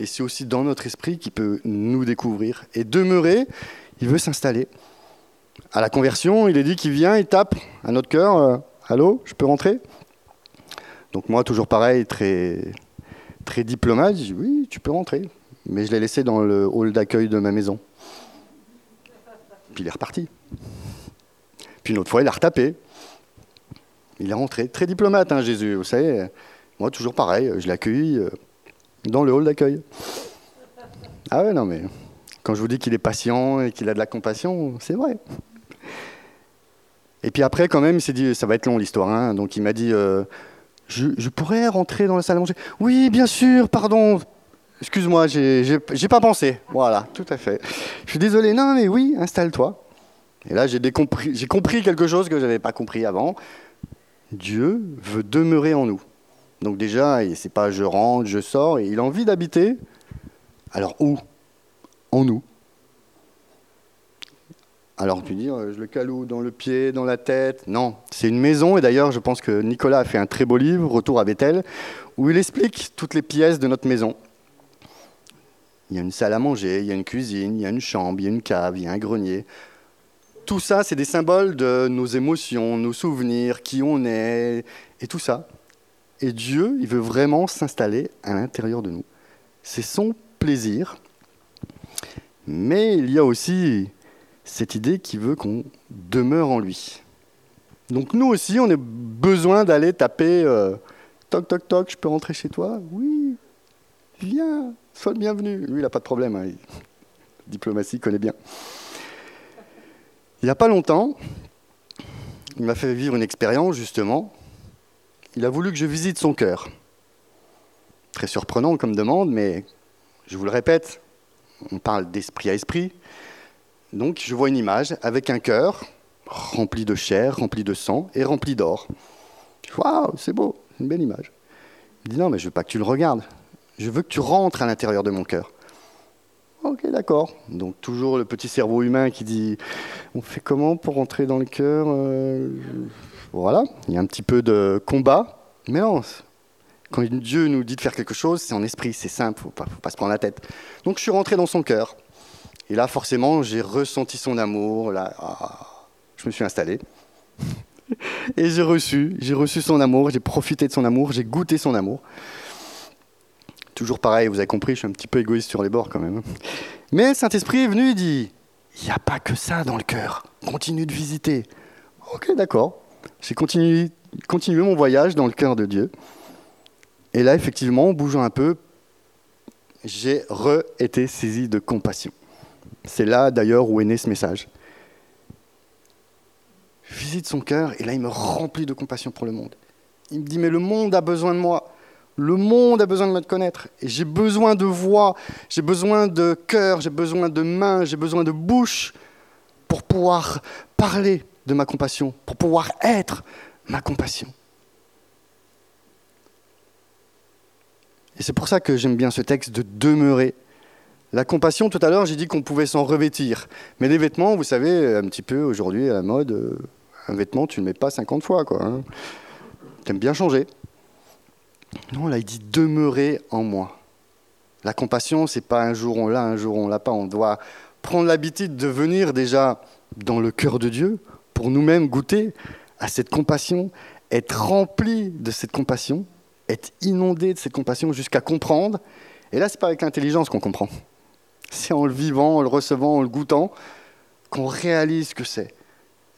Et c'est aussi dans notre esprit qu'il peut nous découvrir. Et demeurer, il veut s'installer. À la conversion, il est dit qu'il vient, il tape à notre cœur. Euh, Allô, je peux rentrer? Donc moi, toujours pareil, très, très diplomate, je dis oui, tu peux rentrer. Mais je l'ai laissé dans le hall d'accueil de ma maison. Puis il est reparti. Puis une autre fois, il a retapé. Il est rentré. Très diplomate, hein, Jésus. Vous savez, moi, toujours pareil, je l'accueille euh, dans le hall d'accueil. Ah ouais, non, mais quand je vous dis qu'il est patient et qu'il a de la compassion, c'est vrai. Et puis après, quand même, il s'est dit, ça va être long l'histoire. Hein. Donc il m'a dit, euh, je, pourrais rentrer dans la salle à manger? Oui, bien sûr, pardon. Excuse-moi, j'ai pas pensé. Voilà, tout à fait. Je suis désolé. Non, mais oui, installe-toi. Et là, j'ai compris quelque chose que je n'avais pas compris avant. Dieu veut demeurer en nous. Donc déjà, c'est pas je rentre, je sors, et il a envie d'habiter. Alors où? En nous. Alors tu dis, euh, je le caloue dans le pied, dans la tête. Non, c'est une maison, et d'ailleurs je pense que Nicolas a fait un très beau livre, Retour à Bethel, où il explique toutes les pièces de notre maison. Il y a une salle à manger, il y a une cuisine, il y a une chambre, il y a une cave, il y a un grenier. Tout ça, c'est des symboles de nos émotions, nos souvenirs, qui on est, et tout ça. Et Dieu, il veut vraiment s'installer à l'intérieur de nous. C'est son plaisir. Mais il y a aussi cette idée qui veut qu'on demeure en lui. Donc nous aussi, on a besoin d'aller taper euh, toc toc toc, je peux rentrer chez toi? Oui, viens, sois le bienvenu. Lui, il n'a pas de problème, hein. diplomatie, il connaît bien. Il n'y a pas longtemps, il m'a fait vivre une expérience justement. Il a voulu que je visite son cœur. Très surprenant comme demande, mais je vous le répète, on parle d'esprit à esprit. Donc je vois une image avec un cœur rempli de chair, rempli de sang et rempli d'or. Waouh, c'est beau, une belle image. Il dit non, mais je veux pas que tu le regardes. Je veux que tu rentres à l'intérieur de mon cœur. Ok, d'accord. Donc toujours le petit cerveau humain qui dit on fait comment pour rentrer dans le cœur euh, Voilà, il y a un petit peu de combat, mais non. Quand Dieu nous dit de faire quelque chose, c'est en esprit, c'est simple, faut pas, faut pas se prendre la tête. Donc je suis rentré dans son cœur. Et là, forcément, j'ai ressenti son amour. Là, ah, je me suis installé. [laughs] Et j'ai reçu, j'ai reçu son amour, j'ai profité de son amour, j'ai goûté son amour. Toujours pareil, vous avez compris, je suis un petit peu égoïste sur les bords quand même. Mais Saint-Esprit est venu et dit, il n'y a pas que ça dans le cœur, continue de visiter. Ok, d'accord. J'ai continué, mon voyage dans le cœur de Dieu. Et là, effectivement, en bougeant un peu, j'ai re-été saisi de compassion. C'est là d'ailleurs où est né ce message. visite son cœur et là il me remplit de compassion pour le monde. Il me dit mais le monde a besoin de moi. Le monde a besoin de me connaître. Et j'ai besoin de voix, j'ai besoin de cœur, j'ai besoin de mains, j'ai besoin de bouche pour pouvoir parler de ma compassion, pour pouvoir être ma compassion. Et c'est pour ça que j'aime bien ce texte de demeurer la compassion, tout à l'heure, j'ai dit qu'on pouvait s'en revêtir. Mais les vêtements, vous savez, un petit peu aujourd'hui à la mode, euh, un vêtement, tu ne le mets pas 50 fois. quoi. Hein. Tu aimes bien changer. Non, là, il dit demeurer en moi. La compassion, c'est pas un jour on l'a, un jour on l'a pas. On doit prendre l'habitude de venir déjà dans le cœur de Dieu pour nous-mêmes goûter à cette compassion, être rempli de cette compassion, être inondé de cette compassion jusqu'à comprendre. Et là, c'est pas avec l'intelligence qu'on comprend. C'est en le vivant, en le recevant, en le goûtant, qu'on réalise ce que c'est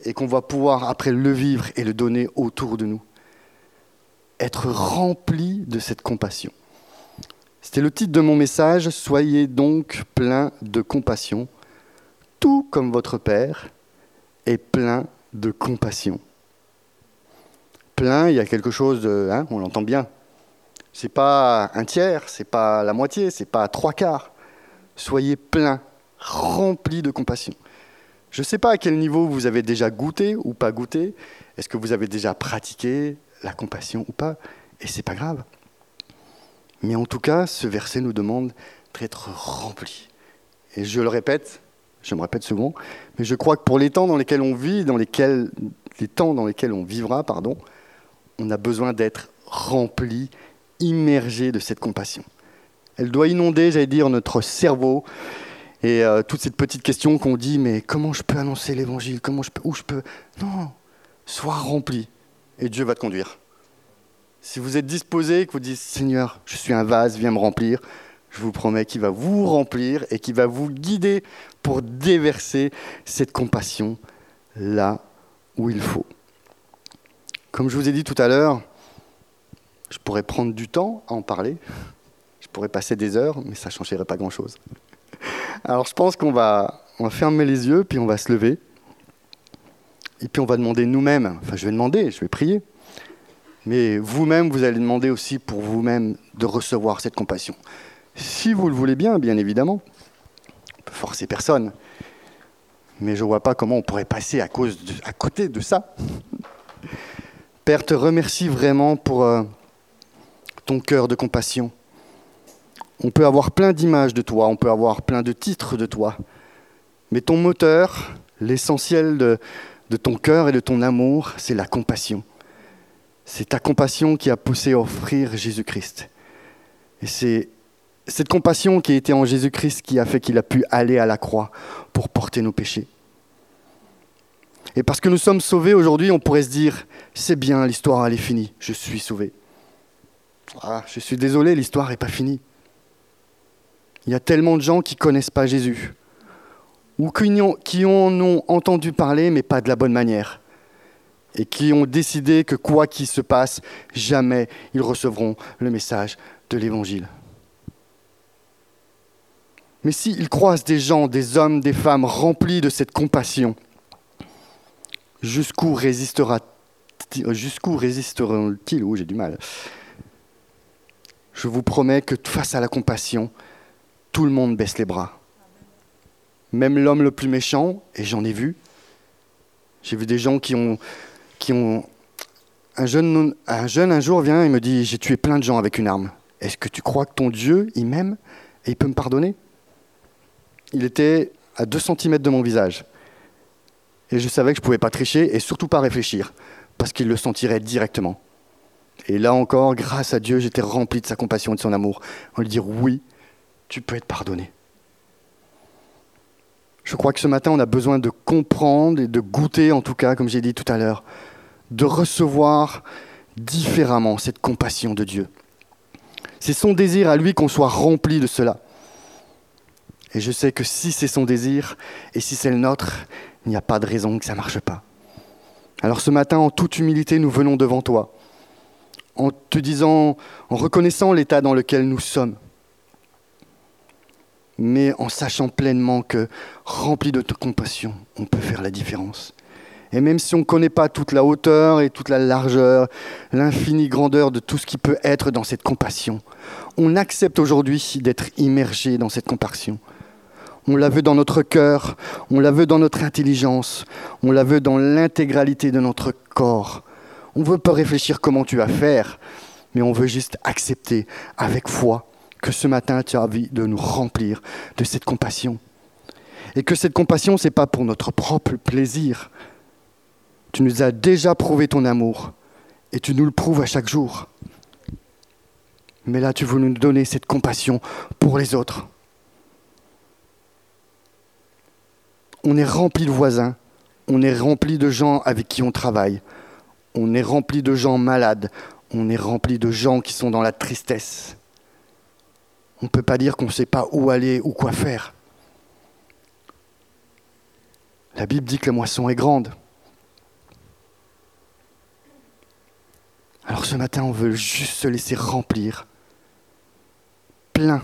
et qu'on va pouvoir après le vivre et le donner autour de nous. Être rempli de cette compassion. C'était le titre de mon message, Soyez donc plein de compassion, tout comme votre Père plein de compassion. Plein, il y a quelque chose de... Hein, on l'entend bien. C'est pas un tiers, c'est pas la moitié, c'est pas trois quarts soyez plein, rempli de compassion. Je ne sais pas à quel niveau vous avez déjà goûté ou pas goûté. Est-ce que vous avez déjà pratiqué la compassion ou pas? Et c'est pas grave. Mais en tout cas, ce verset nous demande d'être rempli. Et je le répète, je me répète souvent, mais je crois que pour les temps dans lesquels on vit, dans lesquels, les temps dans lesquels on vivra, pardon, on a besoin d'être rempli, immergé de cette compassion. Elle doit inonder, j'allais dire, notre cerveau. Et euh, toute cette petite question qu'on dit, mais comment je peux annoncer l'évangile? Comment je peux Où je peux? Non, sois rempli et Dieu va te conduire. Si vous êtes disposé, que vous dites Seigneur, je suis un vase, viens me remplir, je vous promets qu'il va vous remplir et qu'il va vous guider pour déverser cette compassion là où il faut. Comme je vous ai dit tout à l'heure, je pourrais prendre du temps à en parler, je pourrais passer des heures, mais ça ne changerait pas grand-chose. Alors je pense qu'on va, on va fermer les yeux, puis on va se lever, et puis on va demander nous-mêmes, enfin je vais demander, je vais prier, mais vous-même, vous allez demander aussi pour vous-même de recevoir cette compassion. Si vous le voulez bien, bien évidemment. On peut forcer personne. Mais je ne vois pas comment on pourrait passer à, côté de ça. Père, te remercie vraiment pour euh, ton cœur de compassion. On peut avoir plein d'images de toi, on peut avoir plein de titres de toi. Mais ton moteur, l'essentiel de, de ton cœur et de ton amour, c'est la compassion. C'est ta compassion qui a poussé à offrir Jésus-Christ. Et c'est cette compassion qui était en Jésus-Christ qui a fait qu'il a pu aller à la croix pour porter nos péchés. Et parce que nous sommes sauvés aujourd'hui, on pourrait se dire, c'est bien, l'histoire elle est finie, je suis sauvé. Ah, je suis désolé, l'histoire n'est pas finie. Il y a tellement de gens qui ne connaissent pas Jésus, ou qui en ont entendu parler, mais pas de la bonne manière et qui ont décidé que quoi qu'il se passe, jamais ils recevront le message de l'Évangile. Mais s'ils croisent des gens, des hommes, des femmes remplis de cette compassion, jusqu'où résistera jusqu'où résisteront-ils? Oh, j'ai du mal. Je vous promets que face à la compassion, tout le monde baisse les bras. Même l'homme le plus méchant, et j'en ai vu. J'ai vu des gens qui ont qui ont... Un jeune, un jeune un jour vient et me dit, j'ai tué plein de gens avec une arme. Est-ce que tu crois que ton Dieu, il m'aime et il peut me pardonner? Il était à 2 cm de mon visage. Et je savais que je ne pouvais pas tricher et surtout pas réfléchir, parce qu'il le sentirait directement. Et là encore, grâce à Dieu, j'étais rempli de sa compassion et de son amour. On lui dire oui, tu peux être pardonné. Je crois que ce matin, on a besoin de comprendre et de goûter, en tout cas, comme j'ai dit tout à l'heure, de recevoir différemment cette compassion de Dieu. C'est son désir à lui qu'on soit rempli de cela. Et je sais que si c'est son désir et si c'est le nôtre, il n'y a pas de raison que ça ne marche pas. Alors ce matin, en toute humilité, nous venons devant toi, en te disant, en reconnaissant l'état dans lequel nous sommes, mais en sachant pleinement que, rempli de compassion, on peut faire la différence. Et même si on ne connaît pas toute la hauteur et toute la largeur, l'infinie grandeur de tout ce qui peut être dans cette compassion, on accepte aujourd'hui d'être immergé dans cette compassion. On la veut dans notre cœur, on la veut dans notre intelligence, on la veut dans l'intégralité de notre corps. On ne veut pas réfléchir comment tu vas faire, mais on veut juste accepter avec foi que ce matin tu as envie de nous remplir de cette compassion. Et que cette compassion, ce n'est pas pour notre propre plaisir, tu nous as déjà prouvé ton amour et tu nous le prouves à chaque jour. Mais là, tu veux nous donner cette compassion pour les autres. On est rempli de voisins, on est rempli de gens avec qui on travaille, on est rempli de gens malades, on est rempli de gens qui sont dans la tristesse. On ne peut pas dire qu'on ne sait pas où aller ou quoi faire. La Bible dit que la moisson est grande. Alors ce matin, on veut juste se laisser remplir. Plein.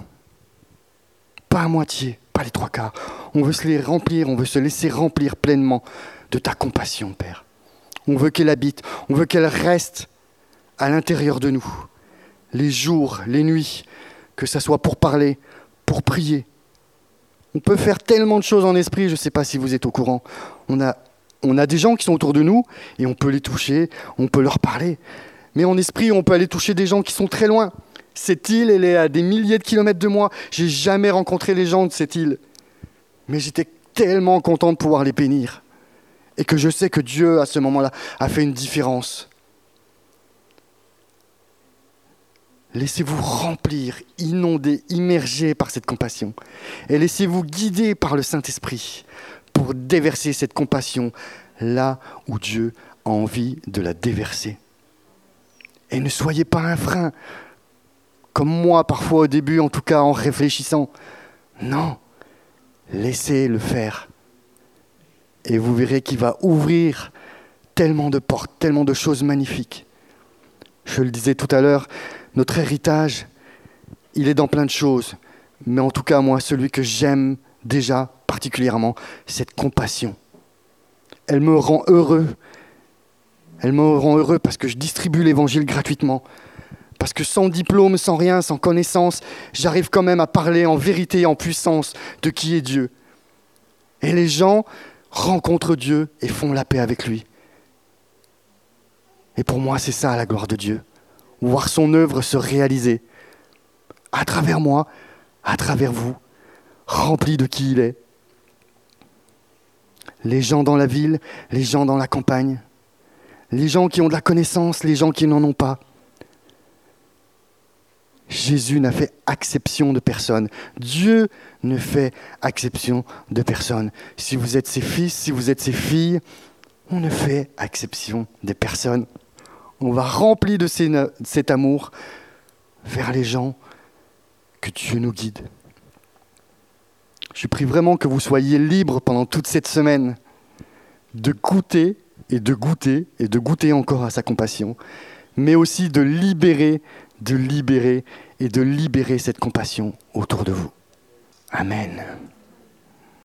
Pas à moitié, pas les trois quarts. On veut se les remplir, on veut se laisser remplir pleinement de ta compassion, Père. On veut qu'elle habite, on veut qu'elle reste à l'intérieur de nous. Les jours, les nuits, que ce soit pour parler, pour prier. On peut faire tellement de choses en esprit, je ne sais pas si vous êtes au courant. On a, on a des gens qui sont autour de nous et on peut les toucher, on peut leur parler. Mais en esprit, on peut aller toucher des gens qui sont très loin. Cette île, elle est à des milliers de kilomètres de moi. J'ai jamais rencontré les gens de cette île. Mais j'étais tellement content de pouvoir les bénir. Et que je sais que Dieu, à ce moment-là, a fait une différence. Laissez-vous remplir, inonder, immerger par cette compassion. Et laissez-vous guider par le Saint-Esprit pour déverser cette compassion là où Dieu a envie de la déverser. Et ne soyez pas un frein, comme moi parfois au début, en tout cas en réfléchissant. Non, laissez le faire. Et vous verrez qu'il va ouvrir tellement de portes, tellement de choses magnifiques. Je le disais tout à l'heure, notre héritage, il est dans plein de choses. Mais en tout cas, moi, celui que j'aime déjà particulièrement, cette compassion. Elle me rend heureux. Elle me rend heureux parce que je distribue l'évangile gratuitement. Parce que sans diplôme, sans rien, sans connaissance, j'arrive quand même à parler en vérité, en puissance de qui est Dieu. Et les gens rencontrent Dieu et font la paix avec lui. Et pour moi, c'est ça la gloire de Dieu voir son œuvre se réaliser à travers moi, à travers vous, rempli de qui il est. Les gens dans la ville, les gens dans la campagne, les gens qui ont de la connaissance, les gens qui n'en ont pas. Jésus n'a fait exception de personne. Dieu ne fait exception de personne. Si vous êtes ses fils, si vous êtes ses filles, on ne fait exception des personnes on va remplir de cet amour vers les gens que Dieu nous guide. Je prie vraiment que vous soyez libres pendant toute cette semaine de goûter et de goûter et de goûter encore à sa compassion, mais aussi de libérer, de libérer et de libérer cette compassion autour de vous. Amen.